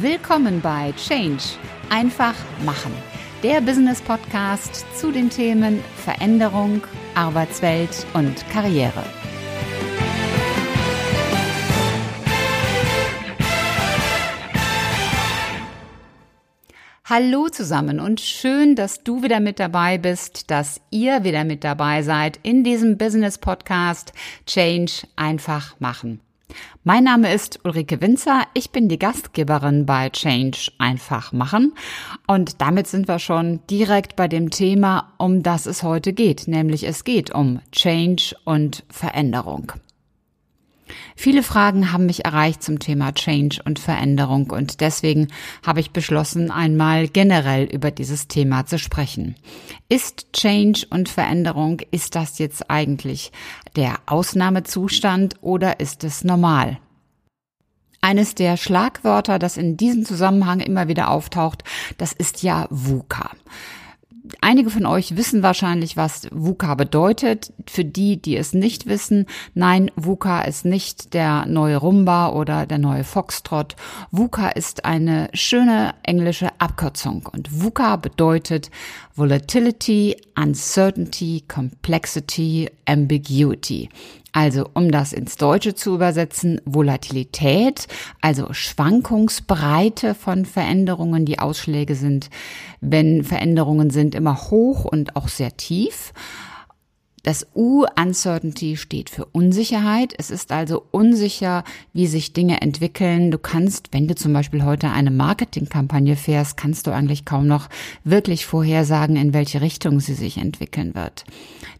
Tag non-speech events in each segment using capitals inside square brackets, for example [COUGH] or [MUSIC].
Willkommen bei Change. Einfach machen. Der Business Podcast zu den Themen Veränderung, Arbeitswelt und Karriere. Hallo zusammen und schön, dass du wieder mit dabei bist, dass ihr wieder mit dabei seid in diesem Business Podcast Change einfach machen. Mein Name ist Ulrike Winzer. Ich bin die Gastgeberin bei Change einfach machen. Und damit sind wir schon direkt bei dem Thema, um das es heute geht. Nämlich es geht um Change und Veränderung. Viele Fragen haben mich erreicht zum Thema Change und Veränderung und deswegen habe ich beschlossen, einmal generell über dieses Thema zu sprechen. Ist Change und Veränderung, ist das jetzt eigentlich der Ausnahmezustand oder ist es normal? Eines der Schlagwörter, das in diesem Zusammenhang immer wieder auftaucht, das ist ja VUCA. Einige von euch wissen wahrscheinlich, was VUCA bedeutet. Für die, die es nicht wissen, nein, VUCA ist nicht der neue Rumba oder der neue Foxtrot. VUCA ist eine schöne englische Abkürzung und VUCA bedeutet Volatility, Uncertainty, Complexity, Ambiguity. Also um das ins Deutsche zu übersetzen, Volatilität, also Schwankungsbreite von Veränderungen. Die Ausschläge sind, wenn Veränderungen sind, immer hoch und auch sehr tief. Das U Uncertainty steht für Unsicherheit. Es ist also unsicher, wie sich Dinge entwickeln. Du kannst, wenn du zum Beispiel heute eine Marketingkampagne fährst, kannst du eigentlich kaum noch wirklich vorhersagen, in welche Richtung sie sich entwickeln wird.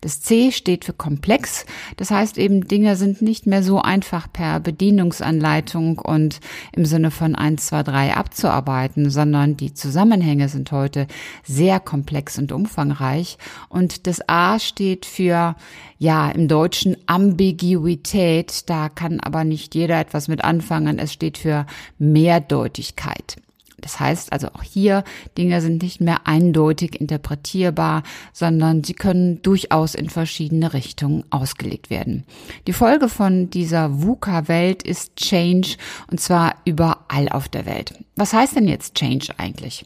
Das C steht für komplex. Das heißt eben, Dinge sind nicht mehr so einfach per Bedienungsanleitung und im Sinne von 1, 2, 3 abzuarbeiten, sondern die Zusammenhänge sind heute sehr komplex und umfangreich. Und das A steht für für, ja, im Deutschen Ambiguität. Da kann aber nicht jeder etwas mit anfangen. Es steht für Mehrdeutigkeit. Das heißt also auch hier, Dinge sind nicht mehr eindeutig interpretierbar, sondern sie können durchaus in verschiedene Richtungen ausgelegt werden. Die Folge von dieser VUCA-Welt ist Change und zwar überall auf der Welt. Was heißt denn jetzt Change eigentlich?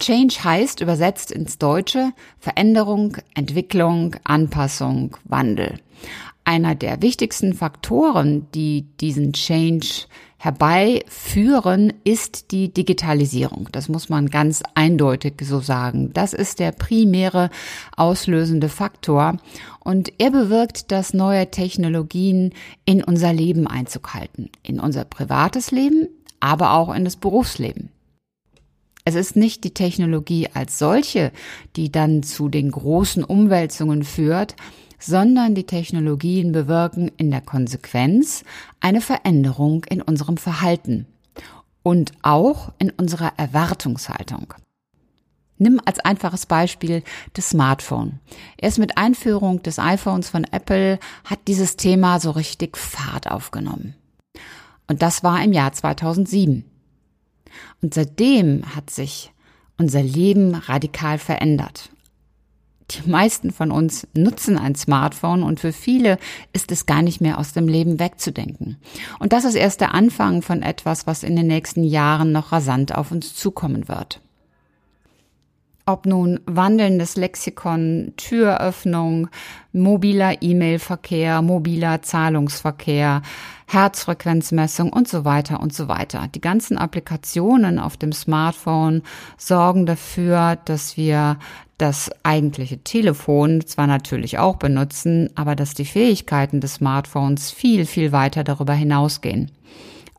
Change heißt übersetzt ins Deutsche Veränderung, Entwicklung, Anpassung, Wandel. Einer der wichtigsten Faktoren, die diesen Change herbeiführen, ist die Digitalisierung. Das muss man ganz eindeutig so sagen. Das ist der primäre auslösende Faktor und er bewirkt, dass neue Technologien in unser Leben Einzug halten, in unser privates Leben, aber auch in das Berufsleben. Es ist nicht die Technologie als solche, die dann zu den großen Umwälzungen führt, sondern die Technologien bewirken in der Konsequenz eine Veränderung in unserem Verhalten und auch in unserer Erwartungshaltung. Nimm als einfaches Beispiel das Smartphone. Erst mit Einführung des iPhones von Apple hat dieses Thema so richtig Fahrt aufgenommen. Und das war im Jahr 2007. Und seitdem hat sich unser Leben radikal verändert. Die meisten von uns nutzen ein Smartphone und für viele ist es gar nicht mehr aus dem Leben wegzudenken. Und das ist erst der Anfang von etwas, was in den nächsten Jahren noch rasant auf uns zukommen wird. Ob nun wandelndes Lexikon, Türöffnung, mobiler E-Mail-Verkehr, mobiler Zahlungsverkehr, Herzfrequenzmessung und so weiter und so weiter. Die ganzen Applikationen auf dem Smartphone sorgen dafür, dass wir das eigentliche Telefon zwar natürlich auch benutzen, aber dass die Fähigkeiten des Smartphones viel, viel weiter darüber hinausgehen.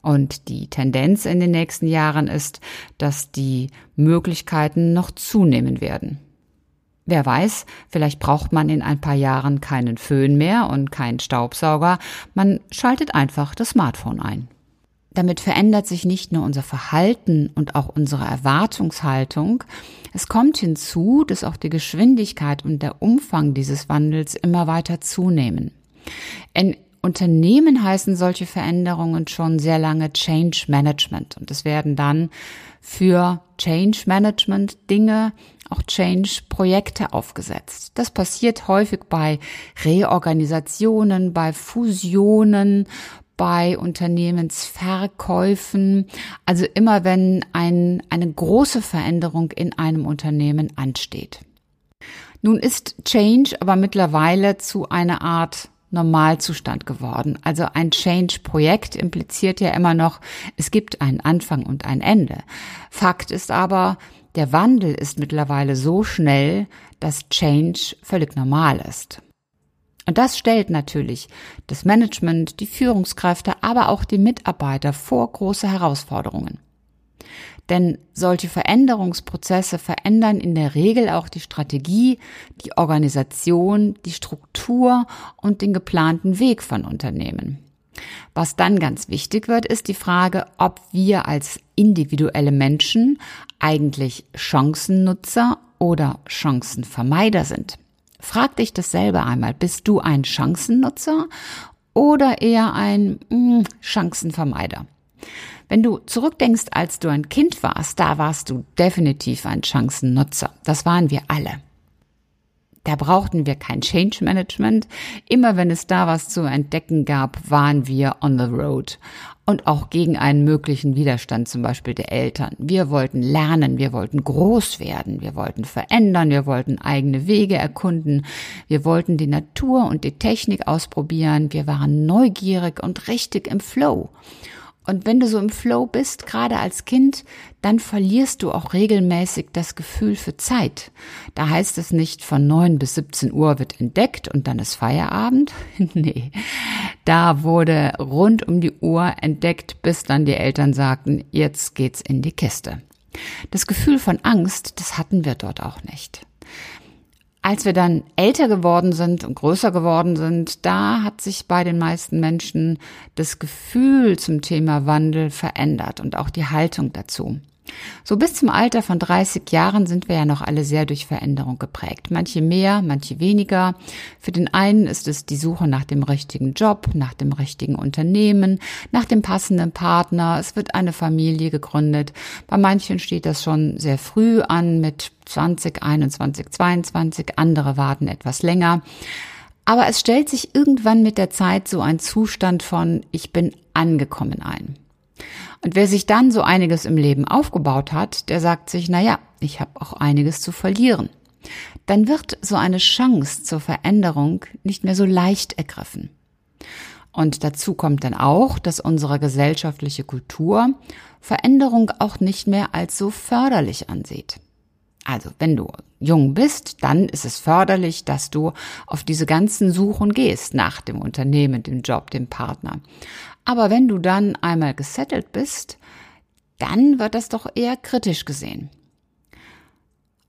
Und die Tendenz in den nächsten Jahren ist, dass die Möglichkeiten noch zunehmen werden. Wer weiß, vielleicht braucht man in ein paar Jahren keinen Föhn mehr und keinen Staubsauger, man schaltet einfach das Smartphone ein. Damit verändert sich nicht nur unser Verhalten und auch unsere Erwartungshaltung, es kommt hinzu, dass auch die Geschwindigkeit und der Umfang dieses Wandels immer weiter zunehmen. In Unternehmen heißen solche Veränderungen schon sehr lange Change Management und es werden dann für Change Management Dinge, auch Change Projekte aufgesetzt. Das passiert häufig bei Reorganisationen, bei Fusionen, bei Unternehmensverkäufen, also immer wenn ein, eine große Veränderung in einem Unternehmen ansteht. Nun ist Change aber mittlerweile zu einer Art Normalzustand geworden. Also ein Change-Projekt impliziert ja immer noch, es gibt einen Anfang und ein Ende. Fakt ist aber, der Wandel ist mittlerweile so schnell, dass Change völlig normal ist. Und das stellt natürlich das Management, die Führungskräfte, aber auch die Mitarbeiter vor große Herausforderungen. Denn solche Veränderungsprozesse verändern in der Regel auch die Strategie, die Organisation, die Struktur und den geplanten Weg von Unternehmen. Was dann ganz wichtig wird, ist die Frage, ob wir als individuelle Menschen eigentlich Chancennutzer oder Chancenvermeider sind. Frag dich das selber einmal. Bist du ein Chancennutzer oder eher ein mh, hm, Chancenvermeider? Wenn du zurückdenkst, als du ein Kind warst, da warst du definitiv ein Chancennutzer. Das waren wir alle. Da brauchten wir kein Change Management. Immer wenn es da was zu entdecken gab, waren wir on the road. Und auch gegen einen möglichen Widerstand zum Beispiel der Eltern. Wir wollten lernen, wir wollten groß werden, wir wollten verändern, wir wollten eigene Wege erkunden, wir wollten die Natur und die Technik ausprobieren, wir waren neugierig und richtig im Flow. Und wenn du so im Flow bist, gerade als Kind, dann verlierst du auch regelmäßig das Gefühl für Zeit. Da heißt es nicht, von 9 bis 17 Uhr wird entdeckt und dann ist Feierabend. [LAUGHS] nee, da wurde rund um die Uhr entdeckt, bis dann die Eltern sagten, jetzt geht's in die Kiste. Das Gefühl von Angst, das hatten wir dort auch nicht. Als wir dann älter geworden sind und größer geworden sind, da hat sich bei den meisten Menschen das Gefühl zum Thema Wandel verändert und auch die Haltung dazu. So bis zum Alter von 30 Jahren sind wir ja noch alle sehr durch Veränderung geprägt. Manche mehr, manche weniger. Für den einen ist es die Suche nach dem richtigen Job, nach dem richtigen Unternehmen, nach dem passenden Partner. Es wird eine Familie gegründet. Bei manchen steht das schon sehr früh an mit 20, 21, 22. Andere warten etwas länger. Aber es stellt sich irgendwann mit der Zeit so ein Zustand von ich bin angekommen ein. Und wer sich dann so einiges im Leben aufgebaut hat, der sagt sich, na ja, ich habe auch einiges zu verlieren. Dann wird so eine Chance zur Veränderung nicht mehr so leicht ergriffen. Und dazu kommt dann auch, dass unsere gesellschaftliche Kultur Veränderung auch nicht mehr als so förderlich ansieht. Also, wenn du jung bist, dann ist es förderlich, dass du auf diese ganzen Suchen gehst nach dem Unternehmen, dem Job, dem Partner. Aber wenn du dann einmal gesettelt bist, dann wird das doch eher kritisch gesehen.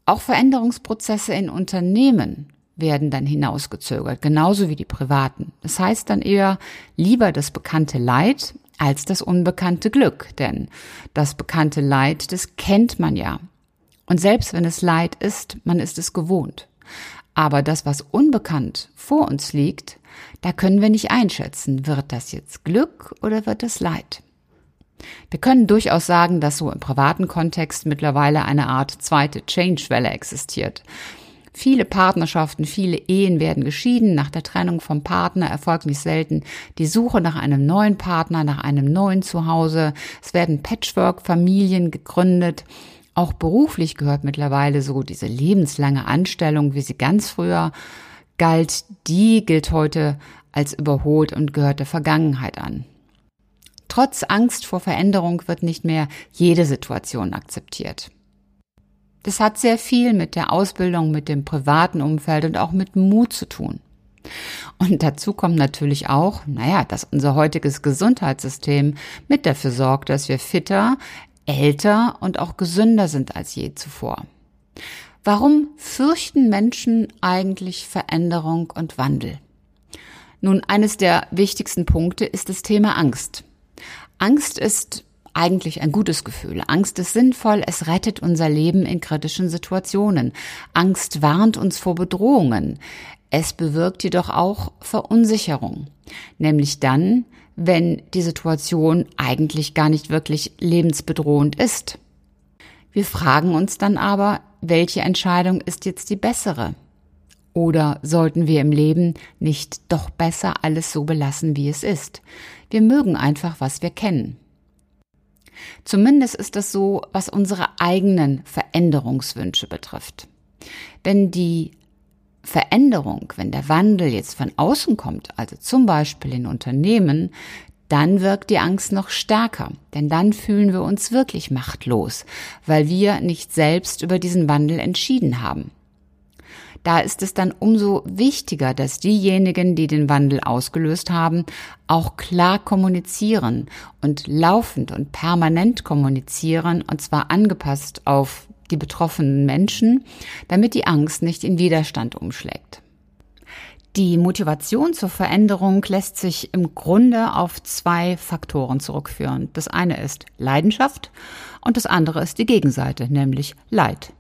Auch Veränderungsprozesse in Unternehmen werden dann hinausgezögert, genauso wie die privaten. Das heißt dann eher lieber das bekannte Leid als das unbekannte Glück, denn das bekannte Leid, das kennt man ja. Und selbst wenn es Leid ist, man ist es gewohnt. Aber das, was unbekannt vor uns liegt, da können wir nicht einschätzen, wird das jetzt Glück oder wird es Leid. Wir können durchaus sagen, dass so im privaten Kontext mittlerweile eine Art zweite Change-Welle existiert. Viele Partnerschaften, viele Ehen werden geschieden. Nach der Trennung vom Partner erfolgt nicht selten die Suche nach einem neuen Partner, nach einem neuen Zuhause. Es werden Patchwork-Familien gegründet. Auch beruflich gehört mittlerweile so diese lebenslange Anstellung, wie sie ganz früher galt, die gilt heute als überholt und gehört der Vergangenheit an. Trotz Angst vor Veränderung wird nicht mehr jede Situation akzeptiert. Das hat sehr viel mit der Ausbildung, mit dem privaten Umfeld und auch mit Mut zu tun. Und dazu kommt natürlich auch, naja, dass unser heutiges Gesundheitssystem mit dafür sorgt, dass wir fitter, älter und auch gesünder sind als je zuvor. Warum fürchten Menschen eigentlich Veränderung und Wandel? Nun, eines der wichtigsten Punkte ist das Thema Angst. Angst ist eigentlich ein gutes Gefühl. Angst ist sinnvoll, es rettet unser Leben in kritischen Situationen. Angst warnt uns vor Bedrohungen. Es bewirkt jedoch auch Verunsicherung, nämlich dann, wenn die Situation eigentlich gar nicht wirklich lebensbedrohend ist. Wir fragen uns dann aber, welche Entscheidung ist jetzt die bessere? Oder sollten wir im Leben nicht doch besser alles so belassen, wie es ist? Wir mögen einfach, was wir kennen. Zumindest ist das so, was unsere eigenen Veränderungswünsche betrifft. Wenn die Veränderung, wenn der Wandel jetzt von außen kommt, also zum Beispiel in Unternehmen, dann wirkt die Angst noch stärker, denn dann fühlen wir uns wirklich machtlos, weil wir nicht selbst über diesen Wandel entschieden haben. Da ist es dann umso wichtiger, dass diejenigen, die den Wandel ausgelöst haben, auch klar kommunizieren und laufend und permanent kommunizieren, und zwar angepasst auf die betroffenen Menschen, damit die Angst nicht in Widerstand umschlägt. Die Motivation zur Veränderung lässt sich im Grunde auf zwei Faktoren zurückführen. Das eine ist Leidenschaft und das andere ist die Gegenseite, nämlich Leid.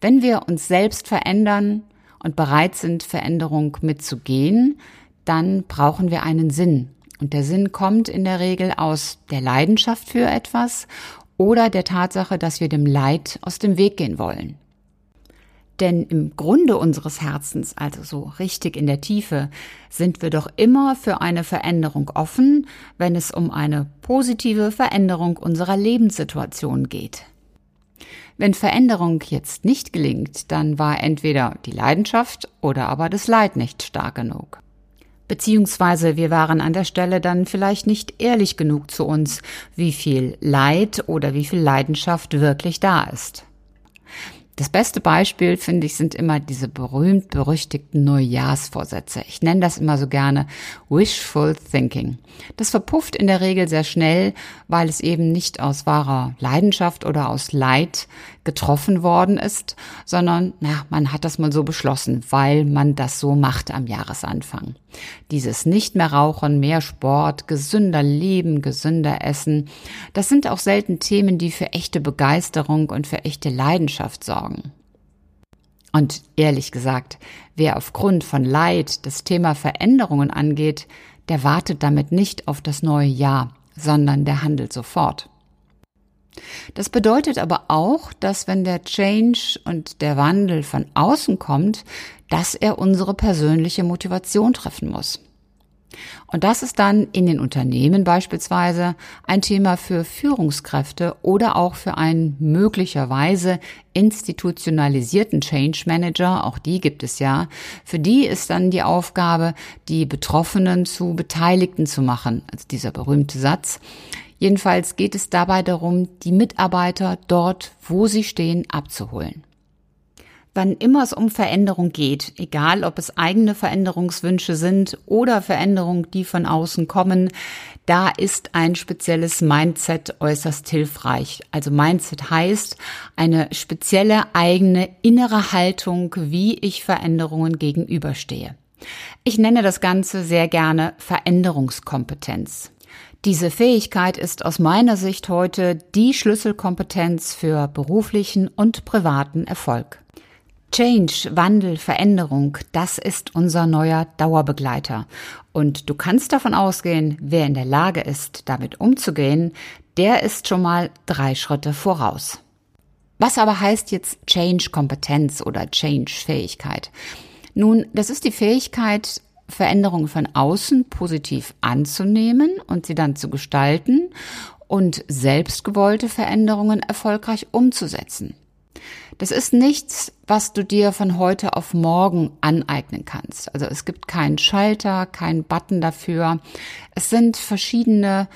Wenn wir uns selbst verändern und bereit sind, Veränderung mitzugehen, dann brauchen wir einen Sinn. Und der Sinn kommt in der Regel aus der Leidenschaft für etwas oder der Tatsache, dass wir dem Leid aus dem Weg gehen wollen. Denn im Grunde unseres Herzens, also so richtig in der Tiefe, sind wir doch immer für eine Veränderung offen, wenn es um eine positive Veränderung unserer Lebenssituation geht. Wenn Veränderung jetzt nicht gelingt, dann war entweder die Leidenschaft oder aber das Leid nicht stark genug. Beziehungsweise wir waren an der Stelle dann vielleicht nicht ehrlich genug zu uns, wie viel Leid oder wie viel Leidenschaft wirklich da ist. Das beste Beispiel, finde ich, sind immer diese berühmt berüchtigten Neujahrsvorsätze. Ich nenne das immer so gerne Wishful Thinking. Das verpufft in der Regel sehr schnell, weil es eben nicht aus wahrer Leidenschaft oder aus Leid getroffen worden ist, sondern na, man hat das mal so beschlossen, weil man das so macht am Jahresanfang. Dieses nicht mehr rauchen, mehr Sport, gesünder Leben, gesünder Essen, das sind auch selten Themen, die für echte Begeisterung und für echte Leidenschaft sorgen. Und ehrlich gesagt, wer aufgrund von Leid das Thema Veränderungen angeht, der wartet damit nicht auf das neue Jahr, sondern der handelt sofort. Das bedeutet aber auch, dass wenn der Change und der Wandel von außen kommt, dass er unsere persönliche Motivation treffen muss. Und das ist dann in den Unternehmen beispielsweise ein Thema für Führungskräfte oder auch für einen möglicherweise institutionalisierten Change Manager, auch die gibt es ja. Für die ist dann die Aufgabe, die Betroffenen zu Beteiligten zu machen, also dieser berühmte Satz. Jedenfalls geht es dabei darum, die Mitarbeiter dort, wo sie stehen, abzuholen. Wann immer es um Veränderung geht, egal ob es eigene Veränderungswünsche sind oder Veränderungen, die von außen kommen, da ist ein spezielles Mindset äußerst hilfreich. Also Mindset heißt eine spezielle eigene innere Haltung, wie ich Veränderungen gegenüberstehe. Ich nenne das Ganze sehr gerne Veränderungskompetenz. Diese Fähigkeit ist aus meiner Sicht heute die Schlüsselkompetenz für beruflichen und privaten Erfolg. Change, Wandel, Veränderung, das ist unser neuer Dauerbegleiter. Und du kannst davon ausgehen, wer in der Lage ist, damit umzugehen, der ist schon mal drei Schritte voraus. Was aber heißt jetzt Change-Kompetenz oder Change-Fähigkeit? Nun, das ist die Fähigkeit, Veränderungen von außen positiv anzunehmen und sie dann zu gestalten und selbstgewollte Veränderungen erfolgreich umzusetzen. Das ist nichts, was du dir von heute auf morgen aneignen kannst. Also es gibt keinen Schalter, keinen Button dafür. Es sind verschiedene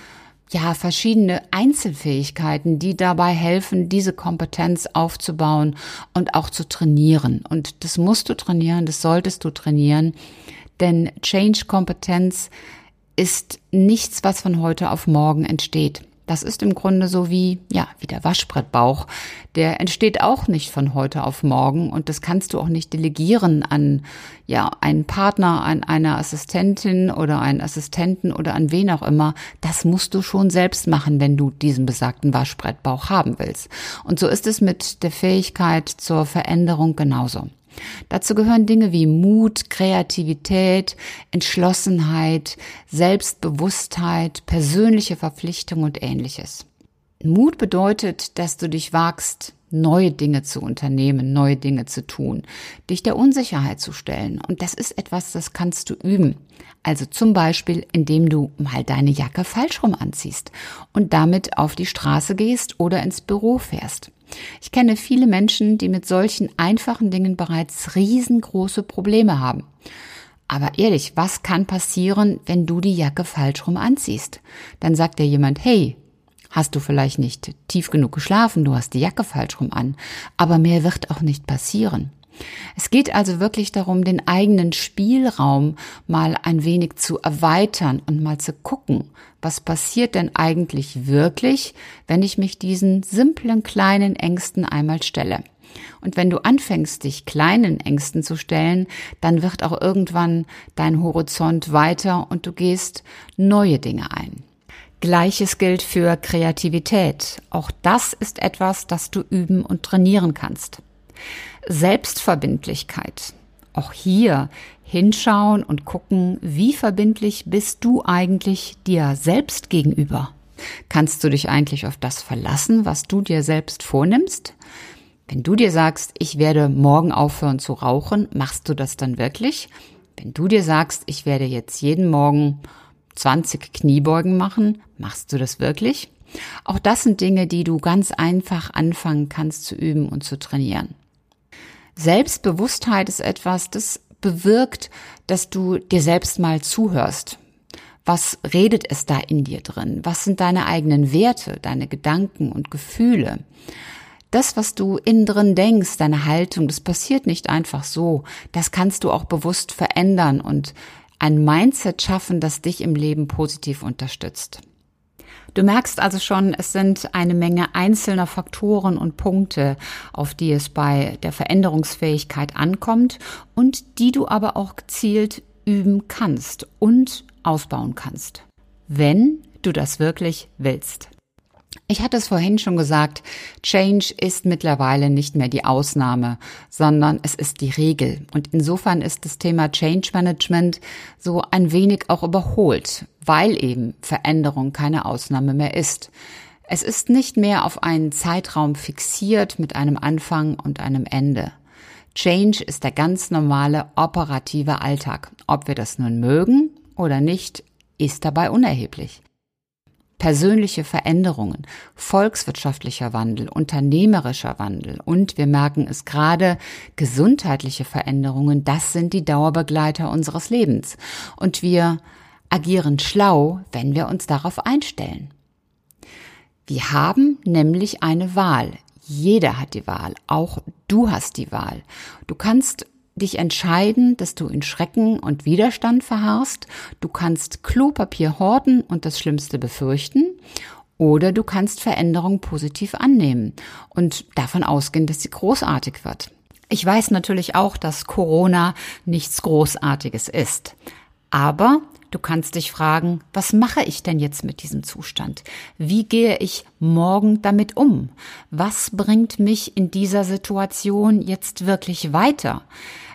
ja, verschiedene Einzelfähigkeiten, die dabei helfen, diese Kompetenz aufzubauen und auch zu trainieren. Und das musst du trainieren, das solltest du trainieren, denn Change-Kompetenz ist nichts, was von heute auf morgen entsteht. Das ist im Grunde so wie, ja, wie der Waschbrettbauch. Der entsteht auch nicht von heute auf morgen und das kannst du auch nicht delegieren an, ja, einen Partner, an eine Assistentin oder einen Assistenten oder an wen auch immer. Das musst du schon selbst machen, wenn du diesen besagten Waschbrettbauch haben willst. Und so ist es mit der Fähigkeit zur Veränderung genauso. Dazu gehören Dinge wie Mut, Kreativität, Entschlossenheit, Selbstbewusstheit, persönliche Verpflichtung und ähnliches. Mut bedeutet, dass du dich wagst, neue Dinge zu unternehmen, neue Dinge zu tun, dich der Unsicherheit zu stellen. Und das ist etwas, das kannst du üben. Also zum Beispiel, indem du mal deine Jacke falsch rum anziehst und damit auf die Straße gehst oder ins Büro fährst. Ich kenne viele Menschen, die mit solchen einfachen Dingen bereits riesengroße Probleme haben. Aber ehrlich, was kann passieren, wenn du die Jacke falsch rum anziehst? Dann sagt dir jemand, hey, hast du vielleicht nicht tief genug geschlafen, du hast die Jacke falsch rum an, aber mehr wird auch nicht passieren. Es geht also wirklich darum, den eigenen Spielraum mal ein wenig zu erweitern und mal zu gucken, was passiert denn eigentlich wirklich, wenn ich mich diesen simplen kleinen Ängsten einmal stelle. Und wenn du anfängst, dich kleinen Ängsten zu stellen, dann wird auch irgendwann dein Horizont weiter und du gehst neue Dinge ein. Gleiches gilt für Kreativität. Auch das ist etwas, das du üben und trainieren kannst. Selbstverbindlichkeit. Auch hier hinschauen und gucken, wie verbindlich bist du eigentlich dir selbst gegenüber? Kannst du dich eigentlich auf das verlassen, was du dir selbst vornimmst? Wenn du dir sagst, ich werde morgen aufhören zu rauchen, machst du das dann wirklich? Wenn du dir sagst, ich werde jetzt jeden Morgen 20 Kniebeugen machen, machst du das wirklich? Auch das sind Dinge, die du ganz einfach anfangen kannst zu üben und zu trainieren. Selbstbewusstheit ist etwas, das bewirkt, dass du dir selbst mal zuhörst. Was redet es da in dir drin? Was sind deine eigenen Werte, deine Gedanken und Gefühle? Das, was du innen drin denkst, deine Haltung, das passiert nicht einfach so. Das kannst du auch bewusst verändern und ein Mindset schaffen, das dich im Leben positiv unterstützt. Du merkst also schon, es sind eine Menge einzelner Faktoren und Punkte, auf die es bei der Veränderungsfähigkeit ankommt und die du aber auch gezielt üben kannst und ausbauen kannst, wenn du das wirklich willst. Ich hatte es vorhin schon gesagt, Change ist mittlerweile nicht mehr die Ausnahme, sondern es ist die Regel. Und insofern ist das Thema Change Management so ein wenig auch überholt, weil eben Veränderung keine Ausnahme mehr ist. Es ist nicht mehr auf einen Zeitraum fixiert mit einem Anfang und einem Ende. Change ist der ganz normale operative Alltag. Ob wir das nun mögen oder nicht, ist dabei unerheblich persönliche Veränderungen, volkswirtschaftlicher Wandel, unternehmerischer Wandel und wir merken es gerade, gesundheitliche Veränderungen, das sind die Dauerbegleiter unseres Lebens. Und wir agieren schlau, wenn wir uns darauf einstellen. Wir haben nämlich eine Wahl. Jeder hat die Wahl. Auch du hast die Wahl. Du kannst dich entscheiden, dass du in Schrecken und Widerstand verharrst. Du kannst Klopapier horten und das Schlimmste befürchten. Oder du kannst Veränderung positiv annehmen und davon ausgehen, dass sie großartig wird. Ich weiß natürlich auch, dass Corona nichts Großartiges ist. Aber du kannst dich fragen, was mache ich denn jetzt mit diesem Zustand? Wie gehe ich morgen damit um? Was bringt mich in dieser Situation jetzt wirklich weiter?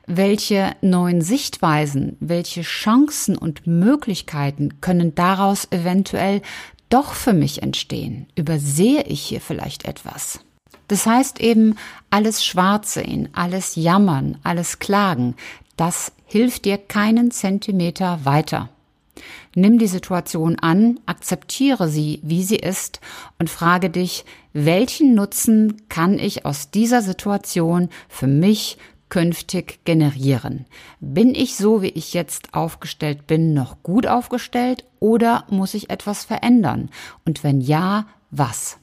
Welche neuen Sichtweisen, welche Chancen und Möglichkeiten können daraus eventuell doch für mich entstehen? Übersehe ich hier vielleicht etwas? Das heißt eben, alles schwarz sehen, alles jammern, alles klagen, das hilft dir keinen Zentimeter weiter. Nimm die Situation an, akzeptiere sie, wie sie ist und frage dich, welchen Nutzen kann ich aus dieser Situation für mich, künftig generieren? Bin ich so, wie ich jetzt aufgestellt bin, noch gut aufgestellt oder muss ich etwas verändern? Und wenn ja, was?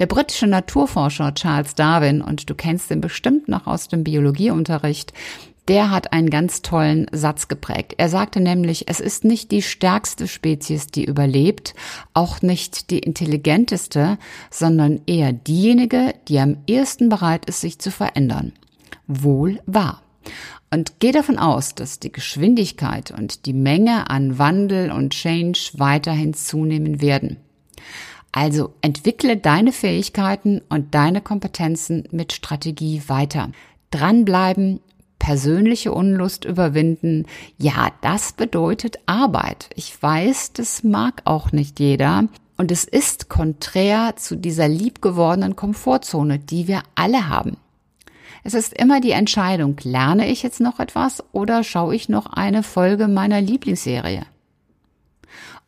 Der britische Naturforscher Charles Darwin, und du kennst ihn bestimmt noch aus dem Biologieunterricht, der hat einen ganz tollen Satz geprägt. Er sagte nämlich, es ist nicht die stärkste Spezies, die überlebt, auch nicht die intelligenteste, sondern eher diejenige, die am ehesten bereit ist, sich zu verändern wohl wahr. Und geh davon aus, dass die Geschwindigkeit und die Menge an Wandel und Change weiterhin zunehmen werden. Also entwickle deine Fähigkeiten und deine Kompetenzen mit Strategie weiter. Dranbleiben, persönliche Unlust überwinden, ja, das bedeutet Arbeit. Ich weiß, das mag auch nicht jeder, und es ist konträr zu dieser liebgewordenen Komfortzone, die wir alle haben. Es ist immer die Entscheidung, lerne ich jetzt noch etwas oder schaue ich noch eine Folge meiner Lieblingsserie?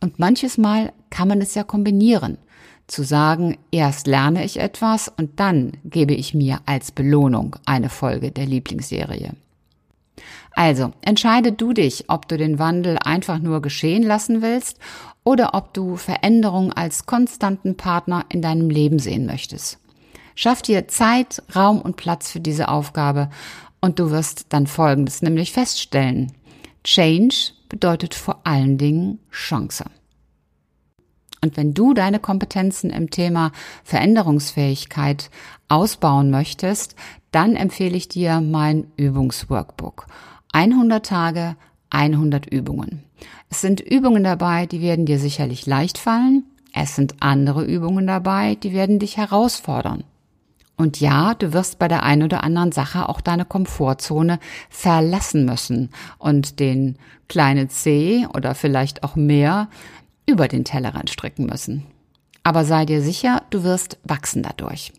Und manches Mal kann man es ja kombinieren. Zu sagen, erst lerne ich etwas und dann gebe ich mir als Belohnung eine Folge der Lieblingsserie. Also, entscheide du dich, ob du den Wandel einfach nur geschehen lassen willst oder ob du Veränderung als konstanten Partner in deinem Leben sehen möchtest. Schaff dir Zeit, Raum und Platz für diese Aufgabe und du wirst dann Folgendes nämlich feststellen. Change bedeutet vor allen Dingen Chance. Und wenn du deine Kompetenzen im Thema Veränderungsfähigkeit ausbauen möchtest, dann empfehle ich dir mein Übungsworkbook. 100 Tage, 100 Übungen. Es sind Übungen dabei, die werden dir sicherlich leicht fallen. Es sind andere Übungen dabei, die werden dich herausfordern. Und ja, du wirst bei der einen oder anderen Sache auch deine Komfortzone verlassen müssen und den kleinen C oder vielleicht auch mehr über den Tellerrand stricken müssen. Aber sei dir sicher, du wirst wachsen dadurch.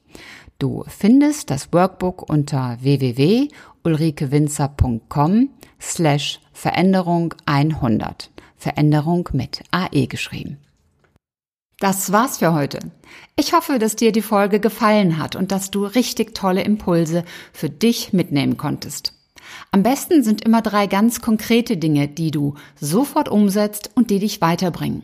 Du findest das Workbook unter www.ulrikewinzer.com slash Veränderung 100. Veränderung mit AE geschrieben. Das war's für heute. Ich hoffe, dass dir die Folge gefallen hat und dass du richtig tolle Impulse für dich mitnehmen konntest. Am besten sind immer drei ganz konkrete Dinge, die du sofort umsetzt und die dich weiterbringen.